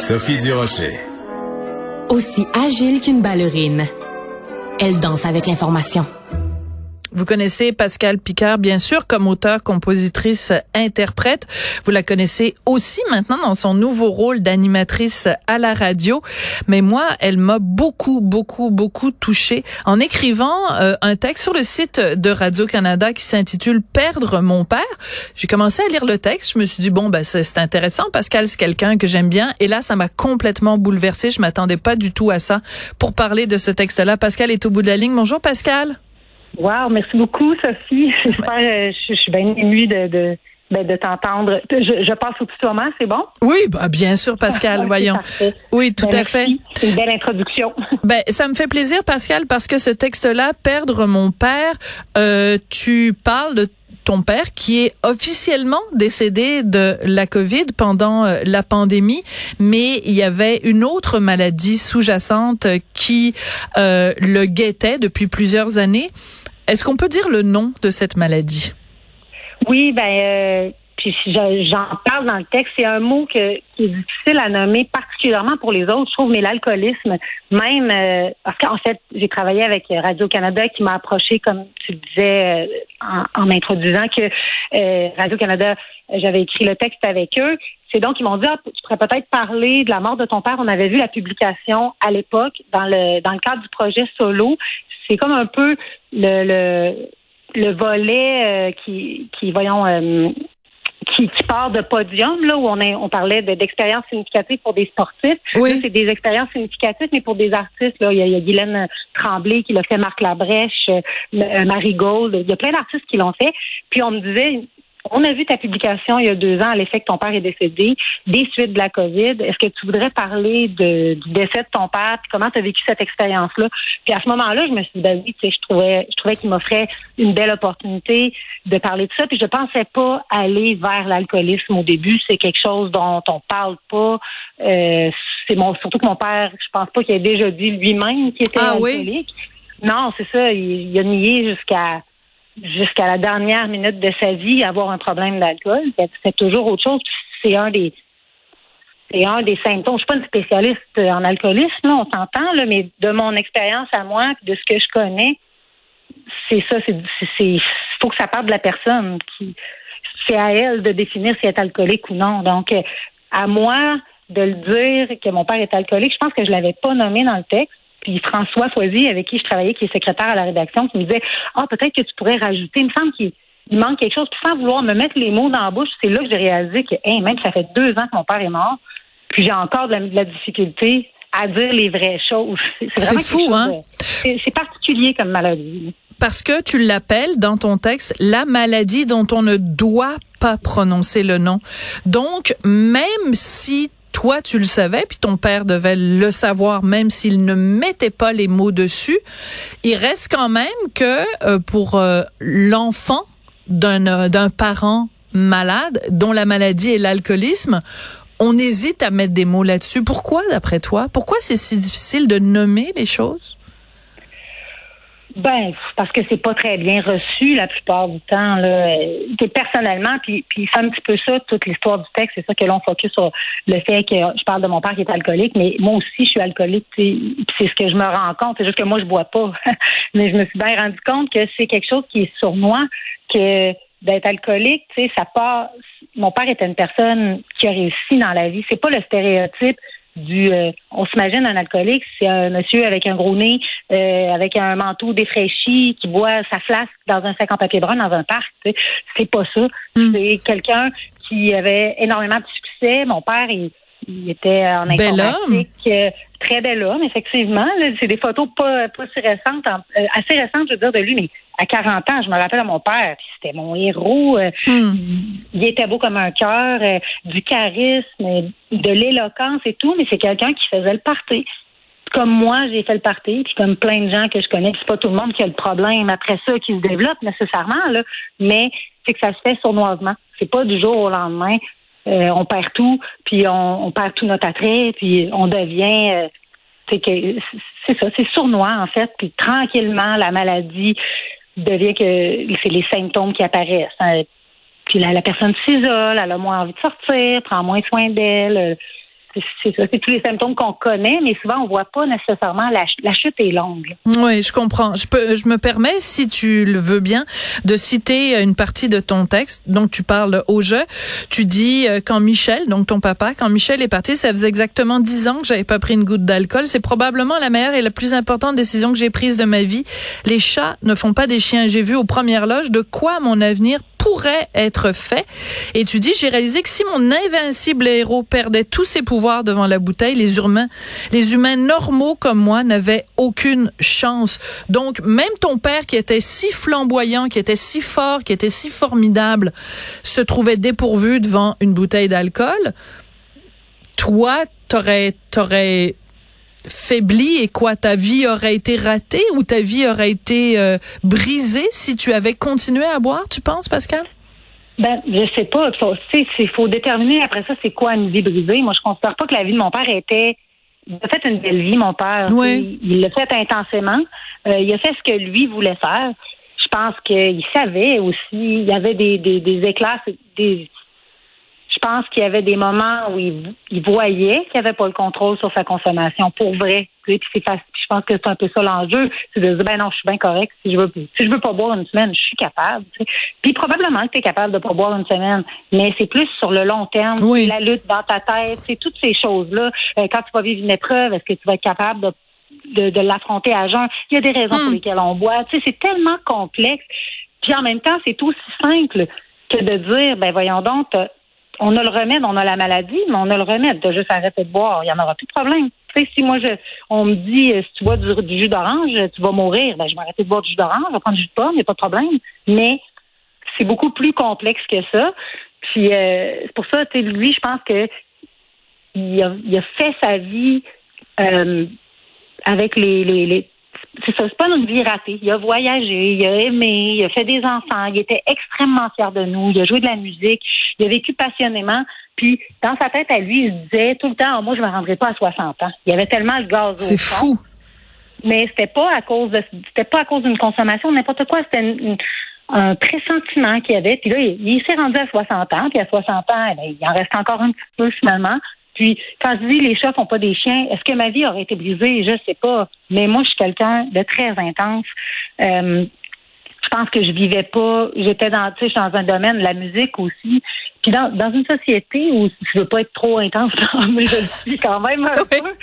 Sophie Durocher. Aussi agile qu'une ballerine, elle danse avec l'information. Vous connaissez Pascal Picard, bien sûr, comme auteur, compositrice, interprète. Vous la connaissez aussi maintenant dans son nouveau rôle d'animatrice à la radio. Mais moi, elle m'a beaucoup, beaucoup, beaucoup touchée en écrivant euh, un texte sur le site de Radio-Canada qui s'intitule Perdre mon père. J'ai commencé à lire le texte. Je me suis dit, bon, ben, c'est intéressant. Pascal, c'est quelqu'un que j'aime bien. Et là, ça m'a complètement bouleversée. Je m'attendais pas du tout à ça pour parler de ce texte-là. Pascal est au bout de la ligne. Bonjour, Pascal. Wow, merci beaucoup, Sophie. J'espère, euh, je, suis bien émue de, de ben, de t'entendre. Je, je, passe au tutoiement, c'est bon? Oui, bah, bien sûr, Pascal, voyons. Oui, tout ben, à fait. C'est une belle introduction. Ben, ça me fait plaisir, Pascal, parce que ce texte-là, Perdre mon père, euh, tu parles de ton père qui est officiellement décédé de la COVID pendant euh, la pandémie, mais il y avait une autre maladie sous-jacente qui euh, le guettait depuis plusieurs années. Est-ce qu'on peut dire le nom de cette maladie? Oui, ben, euh, j'en parle dans le texte. C'est un mot que, qui est difficile à nommer, particulièrement pour les autres, je trouve, mais l'alcoolisme, même, euh, parce qu'en fait, j'ai travaillé avec Radio-Canada qui m'a approché, comme tu disais euh, en, m'introduisant, que Radio-Canada, j'avais écrit le texte avec eux. C'est donc, ils m'ont dit, ah, tu pourrais peut-être parler de la mort de ton père. On avait vu la publication à l'époque dans le, dans le cadre du projet Solo c'est comme un peu le, le, le volet euh, qui, qui, voyons, euh, qui, qui, part de podium, là, où on, est, on parlait d'expériences significatives pour des sportifs. Oui. c'est des expériences significatives, mais pour des artistes, là, il y a, il y a Guylaine Tremblay qui l'a fait, Marc Labrèche, euh, Marie Gold, il y a plein d'artistes qui l'ont fait. Puis on me disait, on a vu ta publication il y a deux ans à l'effet que ton père est décédé, des suites de la COVID. Est-ce que tu voudrais parler de, du décès de ton père, puis comment tu as vécu cette expérience-là? Puis à ce moment-là, je me suis dit, ben oui, tu sais, je trouvais, je trouvais qu'il m'offrait une belle opportunité de parler de ça. Puis je pensais pas aller vers l'alcoolisme au début. C'est quelque chose dont on parle pas. Euh, c'est mon, surtout que mon père, je pense pas qu'il ait déjà dit lui-même qu'il était ah, alcoolique. Non, c'est ça. Il, il a nié jusqu'à jusqu'à la dernière minute de sa vie avoir un problème d'alcool. C'est toujours autre chose. C'est un des c'est un des symptômes. Je suis pas une spécialiste en alcoolisme, on s'entend, là, mais de mon expérience à moi, de ce que je connais, c'est ça, c'est faut que ça parte de la personne. C'est à elle de définir si elle est alcoolique ou non. Donc, à moi de le dire que mon père est alcoolique, je pense que je l'avais pas nommé dans le texte. Puis François Foisy, avec qui je travaillais, qui est secrétaire à la rédaction, qui me disait Ah, peut-être que tu pourrais rajouter. Il me semble qu'il manque quelque chose. Puis sans vouloir me mettre les mots dans la bouche, c'est là que j'ai réalisé que hey, même ça fait deux ans que mon père est mort, puis j'ai encore de la, difficulté à dire les vraies choses. C'est fou, hein? C'est particulier comme maladie. Parce que tu l'appelles dans ton texte la maladie dont on ne doit pas prononcer le nom. Donc, même si toi tu le savais, puis ton père devait le savoir même s'il ne mettait pas les mots dessus. Il reste quand même que euh, pour euh, l'enfant d'un euh, d'un parent malade dont la maladie est l'alcoolisme, on hésite à mettre des mots là-dessus. Pourquoi, d'après toi? Pourquoi c'est si difficile de nommer les choses? Ben, parce que c'est pas très bien reçu la plupart du temps. Là. personnellement, puis, c'est un petit peu ça, toute l'histoire du texte, c'est ça que l'on focus sur le fait que je parle de mon père qui est alcoolique, mais moi aussi je suis alcoolique, c'est ce que je me rends compte. C'est juste que moi je bois pas. mais je me suis bien rendu compte que c'est quelque chose qui est sournois, que d'être alcoolique, tu sais, ça part. Mon père était une personne qui a réussi dans la vie. C'est pas le stéréotype du euh, on s'imagine un alcoolique, c'est un monsieur avec un gros nez, euh, avec un manteau défraîchi, qui boit sa flasque dans un sac en papier brun dans un parc. C'est pas ça. Hmm. C'est quelqu'un qui avait énormément de succès. Mon père, il, était en informatique. Euh, très bel homme, effectivement. C'est des photos pas, pas si récentes, assez récentes, je veux dire, de lui, mais à 40 ans, je me rappelle à mon père, c'était mon héros. Euh, hmm. Il était beau comme un cœur, euh, du charisme, de l'éloquence et tout, mais c'est quelqu'un qui faisait le party. Comme moi, j'ai fait le party, puis comme plein de gens que je connais, c'est pas tout le monde qui a le problème après ça qui se développe nécessairement, là, mais c'est que ça se fait sournoisement. C'est pas du jour au lendemain. Euh, on perd tout, puis on, perd tout notre attrait, puis on devient c'est c'est ça, c'est sournois en fait, puis tranquillement la maladie devient que c'est les symptômes qui apparaissent. Hein. Puis la, la personne s'isole, elle a moins envie de sortir, prend moins soin d'elle. C'est tous les symptômes qu'on connaît, mais souvent on voit pas nécessairement la, chute est longue. Oui, je comprends. Je peux, je me permets, si tu le veux bien, de citer une partie de ton texte. Donc tu parles au jeu. Tu dis euh, quand Michel, donc ton papa, quand Michel est parti, ça faisait exactement dix ans que j'avais pas pris une goutte d'alcool. C'est probablement la meilleure et la plus importante décision que j'ai prise de ma vie. Les chats ne font pas des chiens. J'ai vu aux premières loges de quoi mon avenir pourrait être fait. Et tu dis, j'ai réalisé que si mon invincible héros perdait tous ses pouvoirs devant la bouteille, les humains, les humains normaux comme moi n'avaient aucune chance. Donc, même ton père qui était si flamboyant, qui était si fort, qui était si formidable, se trouvait dépourvu devant une bouteille d'alcool. Toi, t'aurais, t'aurais faibli et quoi ta vie aurait été ratée ou ta vie aurait été euh, brisée si tu avais continué à boire, tu penses Pascal? Ben, je sais pas. Il faut déterminer après ça c'est quoi une vie brisée. Moi, je considère pas que la vie de mon père était il a fait une belle vie, mon père. Oui. Il l'a fait intensément. Euh, il a fait ce que lui voulait faire. Je pense qu'il savait aussi. Il y avait des, des, des éclats, des, je pense qu'il y avait des moments où il, voyait qu'il avait pas le contrôle sur sa consommation pour vrai. Puis c'est Je pense que c'est un peu ça l'enjeu. C'est de dire ben non, je suis bien correct. Si je veux si je veux pas boire une semaine, je suis capable. Puis probablement que tu es capable de pas boire une semaine, mais c'est plus sur le long terme, oui. la lutte dans ta tête, c'est toutes ces choses-là. Euh, quand tu vas vivre une épreuve, est-ce que tu vas être capable de de, l'affronter à jeun? Il y a des raisons pour hmm. lesquelles on boit. Tu sais, c'est tellement complexe. Puis en même temps, c'est aussi simple que de dire, ben voyons donc, on a le remède, on a la maladie, mais on a le remède de juste arrêter de boire. Il n'y en aura plus de problème. Tu sais, si moi, je, on me dit, euh, si tu bois du, jus d'orange, tu vas mourir, ben, je vais arrêter de boire du jus d'orange, je vais prendre du jus de pomme, il n'y a pas de problème. Mais c'est beaucoup plus complexe que ça. Puis, euh, c'est pour ça, tu lui, je pense que il a, fait sa vie euh, avec les c'est ça, c'est pas une vie ratée. Il a voyagé, il a aimé, il a fait des enfants, il était extrêmement fier de nous, il a joué de la musique, il a vécu passionnément. Puis, dans sa tête à lui, il se disait tout le temps, oh, moi, je me rendrai pas à 60 ans. Il y avait tellement le gaz C'est fou. Mais c'était pas à cause de, c'était pas à cause d'une consommation, n'importe quoi. C'était un pressentiment qu'il avait. Puis là, il, s'est rendu à 60 ans. Puis à 60 ans, eh il en reste encore un petit peu finalement. Puis quand je dis les chats font pas des chiens, est-ce que ma vie aurait été brisée? Je sais pas. Mais moi, je suis quelqu'un de très intense. Euh, je pense que je vivais pas. J'étais dans, tu sais, dans un domaine, la musique aussi. Puis dans, dans une société où je veux pas être trop intense, mais je le suis quand même un peu.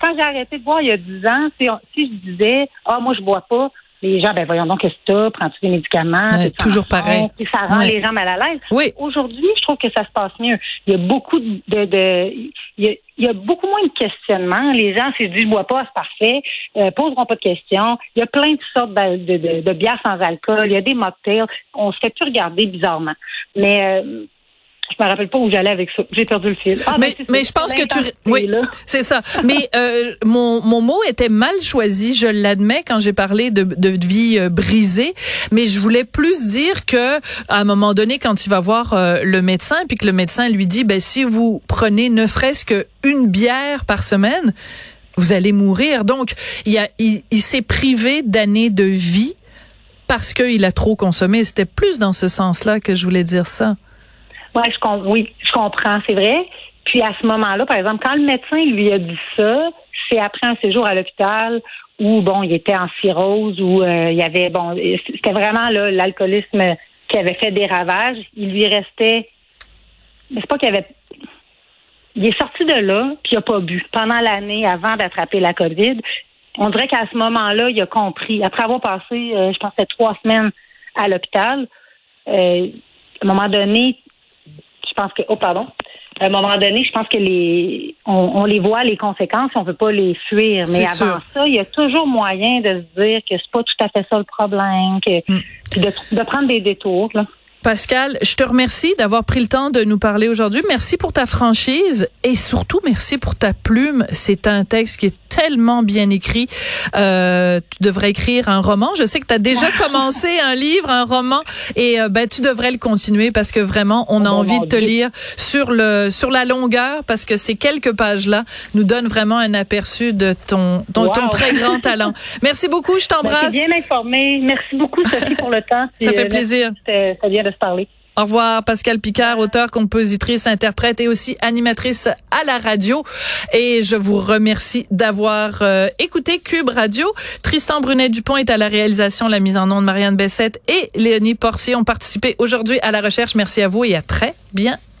quand j'ai arrêté de boire il y a 10 ans, si, si je disais, ah, moi, je bois pas, les gens, ben voyons donc, qu'est-ce que tu Prends-tu des médicaments? toujours pareil. ça rend les gens mal à l'aise. Oui. Aujourd'hui, je trouve que ça se passe mieux. Il y a beaucoup de, de, il, y a, beaucoup moins de questionnements. Les gens, se disent, je bois pas, c'est parfait, euh, poseront pas de questions. Il y a plein de sortes de, de, de, bières sans alcool. Il y a des mocktails. On se fait plus regarder bizarrement. Mais euh, je me rappelle pas où j'allais avec ça. J'ai perdu le fil. Ah, mais, ben, mais je pense que tu oui, c'est ça. mais euh, mon mon mot était mal choisi, je l'admets quand j'ai parlé de, de vie euh, brisée, mais je voulais plus dire que à un moment donné quand il va voir euh, le médecin puis que le médecin lui dit ben si vous prenez ne serait-ce que une bière par semaine, vous allez mourir. Donc il a il, il s'est privé d'années de vie parce qu'il a trop consommé. C'était plus dans ce sens-là que je voulais dire ça. Ouais, je oui, je comprends, c'est vrai. Puis à ce moment-là, par exemple, quand le médecin lui a dit ça, c'est après un séjour à l'hôpital où bon, il était en cirrhose, où euh, il y avait bon, c'était vraiment là l'alcoolisme qui avait fait des ravages. Il lui restait, mais c'est pas qu'il avait, il est sorti de là puis il a pas bu pendant l'année avant d'attraper la COVID. On dirait qu'à ce moment-là, il a compris. Après avoir passé, euh, je pense, trois semaines à l'hôpital, euh, à un moment donné, je pense que, oh pardon, à un moment donné, je pense que les, on, les voit les conséquences, on veut pas les fuir. Mais avant ça, il y a toujours moyen de se dire que c'est pas tout à fait ça le problème, que mm. de, de prendre des détours. Là. Pascal, je te remercie d'avoir pris le temps de nous parler aujourd'hui. Merci pour ta franchise et surtout merci pour ta plume. C'est un texte qui est tellement bien écrit. Euh, tu devrais écrire un roman. Je sais que tu as déjà commencé un livre, un roman, et euh, ben tu devrais le continuer parce que vraiment on a oh, envie de te lire sur le sur la longueur parce que ces quelques pages là nous donnent vraiment un aperçu de ton ton, très grand talent. Merci beaucoup, je ben, t'embrasse. bien informé. Merci beaucoup Sophie pour le temps. Ça fait euh, plaisir. Ça vient de se parler. Au revoir, Pascal Picard, auteur, compositrice, interprète et aussi animatrice à la radio. Et je vous remercie d'avoir euh, écouté Cube Radio. Tristan Brunet-Dupont est à la réalisation, la mise en onde. Marianne Bessette et Léonie Porcier ont participé aujourd'hui à la recherche. Merci à vous et à très bientôt.